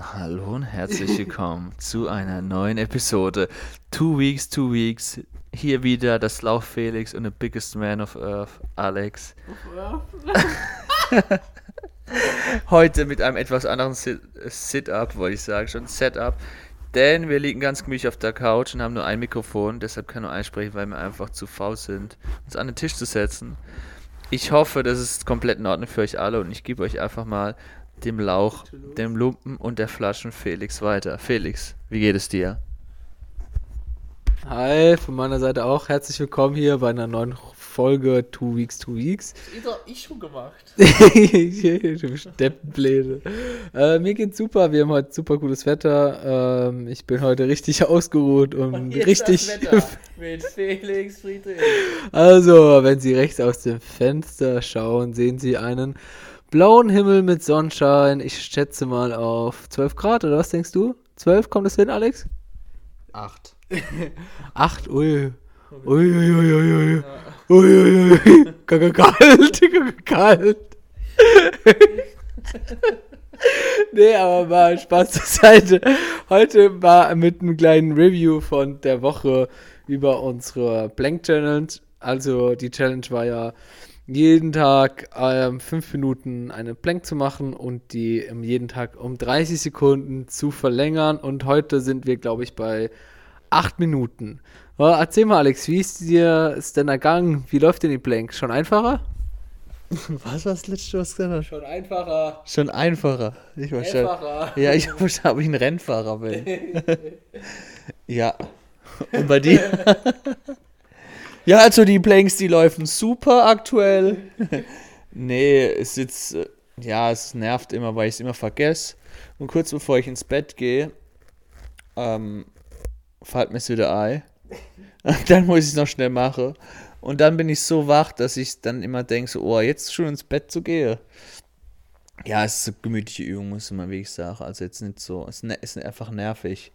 Hallo und herzlich willkommen zu einer neuen Episode. Two Weeks, Two Weeks. Hier wieder das Lauf Felix und the biggest man of Earth, Alex. Heute mit einem etwas anderen Sit- Sit-Up, wollte ich sagen, schon Setup. Denn wir liegen ganz gemütlich auf der Couch und haben nur ein Mikrofon, deshalb können wir einsprechen, weil wir einfach zu faul sind, uns an den Tisch zu setzen. Ich hoffe, das ist komplett in Ordnung für euch alle und ich gebe euch einfach mal dem Lauch, dem Lumpen und der Flaschen Felix weiter. Felix, wie geht es dir? Hi, von meiner Seite auch herzlich willkommen hier bei einer neuen Folge Two Weeks, Two Weeks. Das habe ich schon gemacht. du Steppenbläde. Äh, mir geht's super, wir haben heute super gutes Wetter. Ähm, ich bin heute richtig ausgeruht und, richtig. mit Felix Friedrich. also, wenn Sie rechts aus dem Fenster schauen, sehen Sie einen blauen Himmel mit Sonnenschein. Ich schätze mal auf 12 Grad, oder was denkst du? 12, kommt das hin, Alex? Acht. 8, ui. Ui, ui, ui, ui, ui. Ui, ui, ui. Kalt, kalt. nee, aber mal Spaß zur Seite. Heute war mit einem kleinen Review von der Woche über unsere Blank Challenge. Also die Challenge war ja jeden Tag ähm, fünf Minuten eine Plank zu machen und die ähm, jeden Tag um 30 Sekunden zu verlängern. Und heute sind wir, glaube ich, bei acht Minuten. Ja, erzähl mal, Alex, wie ist dir ist denn ergangen? Wie läuft denn die Plank? Schon einfacher? Was war das letzte, was gesagt hast? Schon einfacher. Schon einfacher. Ich war schon, Einfacher. ja, ich verstehe, ob ich ein Rennfahrer bin. ja. Und bei dir? ja, also die Planks, die laufen super aktuell. nee, es ist, äh, ja, es nervt immer, weil ich es immer vergesse. Und kurz bevor ich ins Bett gehe, ähm, fällt mir es wieder ein. Dann muss ich es noch schnell machen. Und dann bin ich so wach, dass ich dann immer denke, so, oh, jetzt schon ins Bett zu gehen. Ja, es ist eine gemütliche Übung, muss man wirklich sagen. Also jetzt nicht so, es ne- ist einfach nervig.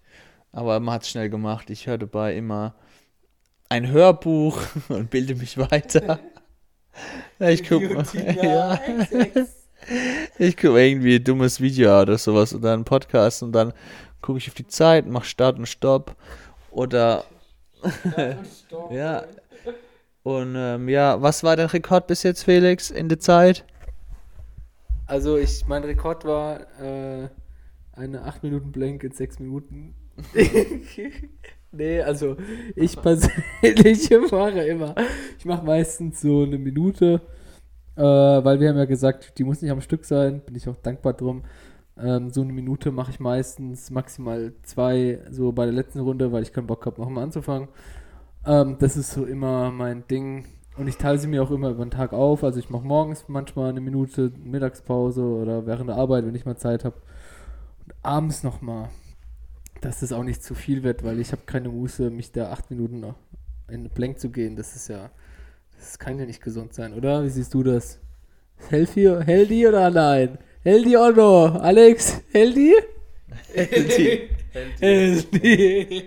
Aber man hat es schnell gemacht. Ich höre dabei immer ein Hörbuch und bilde mich weiter. Ich gucke ja, ich guck irgendwie ein dummes Video oder sowas oder einen Podcast und dann gucke ich auf die Zeit, mache Start und Stopp. Oder ja. Und ähm, ja, was war dein Rekord bis jetzt, Felix, in der Zeit? Also ich, mein Rekord war äh, eine 8 Minuten Blank in 6 Minuten. Nee, also ich persönlich mache immer, ich mache meistens so eine Minute, äh, weil wir haben ja gesagt, die muss nicht am Stück sein, bin ich auch dankbar drum. Ähm, so eine Minute mache ich meistens maximal zwei, so bei der letzten Runde, weil ich keinen Bock habe, nochmal anzufangen. Ähm, das ist so immer mein Ding. Und ich teile sie mir auch immer über den Tag auf. Also ich mache morgens manchmal eine Minute Mittagspause oder während der Arbeit, wenn ich mal Zeit habe. Und abends nochmal. Dass das auch nicht zu viel wird, weil ich habe keine Muße, mich da acht Minuten noch in Plank zu gehen. Das ist ja, das kann ja nicht gesund sein, oder? Wie siehst du das? Healthy, healthy oder nein? Healthy or no? Alex, healthy? Healthy. Healthy.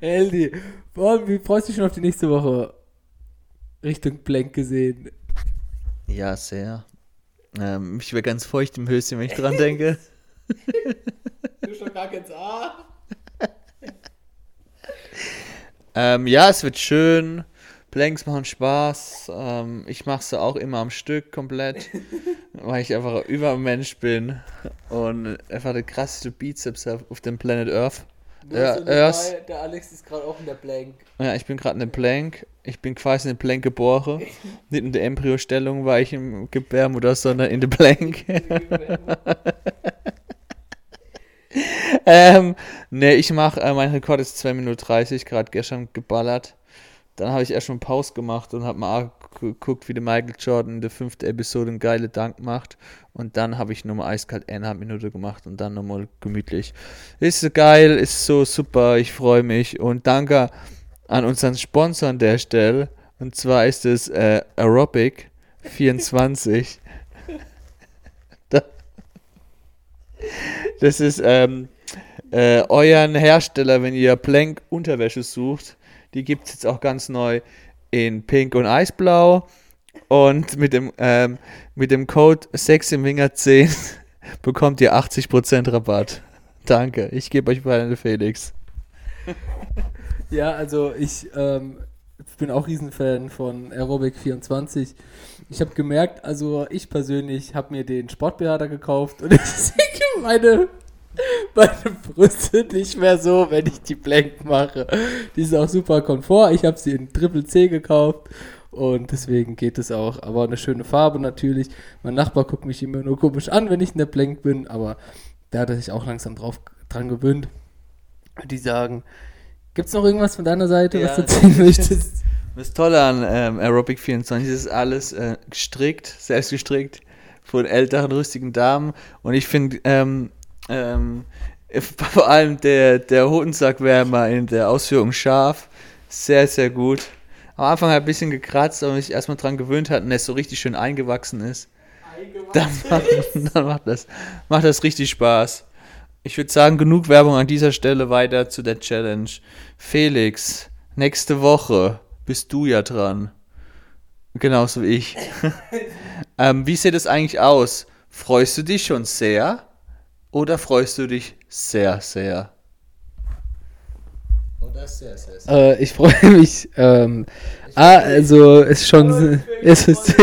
Healthy. Boah, wie freust du dich schon auf die nächste Woche? Richtung Plank gesehen. Ja, sehr. Ähm, ich wäre ganz feucht im Höschen, wenn ich dran denke. Du schon gar kein A? Ähm, ja, es wird schön. Planks machen Spaß. Ähm, ich mache sie auch immer am Stück komplett, weil ich einfach ein Übermensch bin und einfach der krasseste Bizeps auf dem Planet Earth. Ja, Earth. der Alex ist gerade auch in der Plank. Ja, ich bin gerade in der Plank. Ich bin quasi in der Plank geboren. Nicht in der Embryostellung war ich im Gebärmutter, sondern in der Plank. ähm, ne, ich mache, äh, mein Rekord ist 2 Minuten 30, gerade gestern geballert. Dann habe ich erst schon Pause gemacht und habe mal geguckt, wie der Michael Jordan in der fünften Episode einen geilen Dank macht. Und dann habe ich nochmal eiskalt eineinhalb Minuten gemacht und dann nochmal gemütlich. Ist geil, ist so super, ich freue mich. Und danke an unseren Sponsor an der Stelle. Und zwar ist es äh, Aerobic24. Das ist ähm, äh, euren Hersteller, wenn ihr Plank Unterwäsche sucht. Die gibt es jetzt auch ganz neu in Pink und Eisblau. Und mit dem, ähm, mit dem Code 6 im Winger 10 bekommt ihr 80% Rabatt. Danke, ich gebe euch mal eine Felix. Ja, also ich ähm, bin auch Riesenfan von Aerobic 24. Ich habe gemerkt, also ich persönlich habe mir den Sportberater gekauft und sehe meine, meine Brüste nicht mehr so, wenn ich die Blank mache. Die ist auch super Komfort. Ich habe sie in Triple C gekauft und deswegen geht es auch. Aber eine schöne Farbe natürlich. Mein Nachbar guckt mich immer nur komisch an, wenn ich in der Blank bin, aber da hat er sich auch langsam drauf, dran gewöhnt. Die sagen, Gibt es noch irgendwas von deiner Seite, was Ja. du erzählen möchtest? Das Tolle an ähm, Aerobic 24 ist alles äh, gestrickt, selbst gestrickt von älteren, rüstigen Damen. Und ich finde ähm, ähm, vor allem der, der Hodensackwärmer in der Ausführung scharf. Sehr, sehr gut. Am Anfang hat ein bisschen gekratzt, aber mich erstmal dran gewöhnt hat und es so richtig schön eingewachsen ist. Dann macht, dann macht, das, macht das richtig Spaß. Ich würde sagen, genug Werbung an dieser Stelle weiter zu der Challenge. Felix, nächste Woche bist du ja dran. Genauso wie ich. ähm, wie sieht es eigentlich aus? Freust du dich schon sehr? Oder freust du dich sehr, sehr? Oder sehr, sehr, sehr. Äh, ich freue mich. Ähm, ah, also ist schon. Ist es,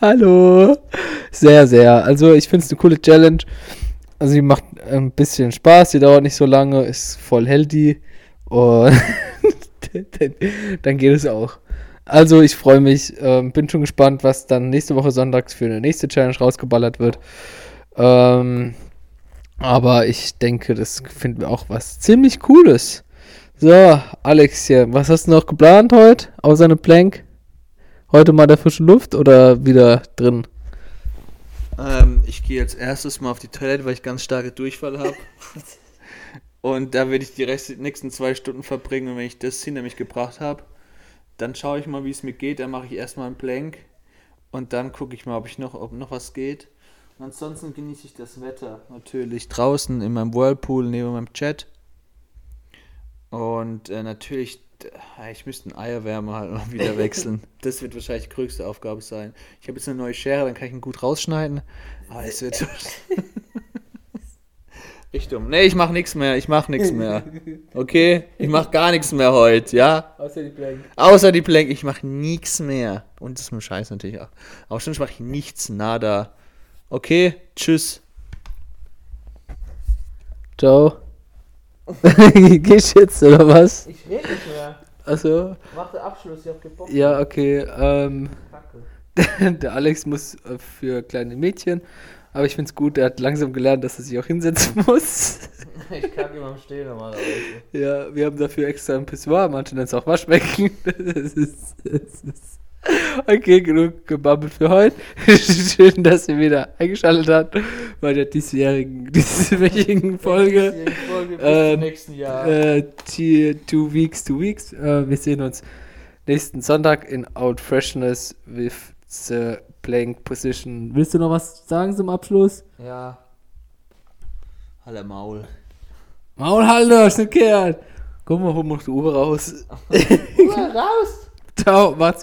hallo. Sehr, sehr. Also ich finde es eine coole Challenge. Also sie macht ein bisschen Spaß, die dauert nicht so lange, ist voll healthy. Und dann, dann geht es auch. Also ich freue mich, ähm, bin schon gespannt, was dann nächste Woche sonntags für eine nächste Challenge rausgeballert wird. Ähm, aber ich denke, das finden wir auch was ziemlich Cooles. So, Alex hier, was hast du noch geplant heute? Außer eine Plank? Heute mal der frische Luft oder wieder drin? Ähm, ich gehe als erstes mal auf die Toilette, weil ich ganz starke Durchfall habe. und da werde ich die nächsten zwei Stunden verbringen. Und wenn ich das hinter mich gebracht habe, dann schaue ich mal, wie es mir geht. Dann mache ich erstmal einen Plank. Und dann gucke ich mal, ob ich noch, ob noch was geht. Und ansonsten genieße ich das Wetter natürlich draußen in meinem Whirlpool neben meinem Chat. Und äh, natürlich, äh, ich müsste einen Eierwärmer halt mal wieder wechseln. Das wird wahrscheinlich die größte Aufgabe sein. Ich habe jetzt eine neue Schere, dann kann ich ihn gut rausschneiden. Aber es wird. Richtig dumm. Nee, ich mache nichts mehr. Ich mache nichts mehr. Okay? Ich mache gar nichts mehr heute, ja? Außer die Plank. Außer die Plank, ich mache nichts mehr. Und das ist mir scheiße natürlich auch. Aber stimmt, mache ich nichts, nada. Okay, tschüss. Ciao. Gehst jetzt oder was? Ich rede nicht mehr. Achso. Mach den Abschluss, ich hab gebockt. Ja, okay. Ähm, der Alex muss für kleine Mädchen. Aber ich finde es gut, er hat langsam gelernt, dass er sich auch hinsetzen muss. Ich kann immer Stehen normalerweise. Ja, wir haben dafür extra ein Pissoir, manche nennen es auch Waschbecken. Das ist, das ist. Okay, genug gebabbelt für heute. Schön, dass ihr wieder eingeschaltet habt bei der diesjährigen, dieswöchigen Folge. Folge bis Ähm, nächsten Jahr. Äh, two weeks, two weeks. Äh, wir sehen uns nächsten Sonntag in Out Freshness with the playing position. Willst du noch was sagen zum Abschluss? ja. Halle Maul. Maulhalter, Schnittkerl! Komm mal, hol mal die Uhr raus. raus! Ciao, macht's gut.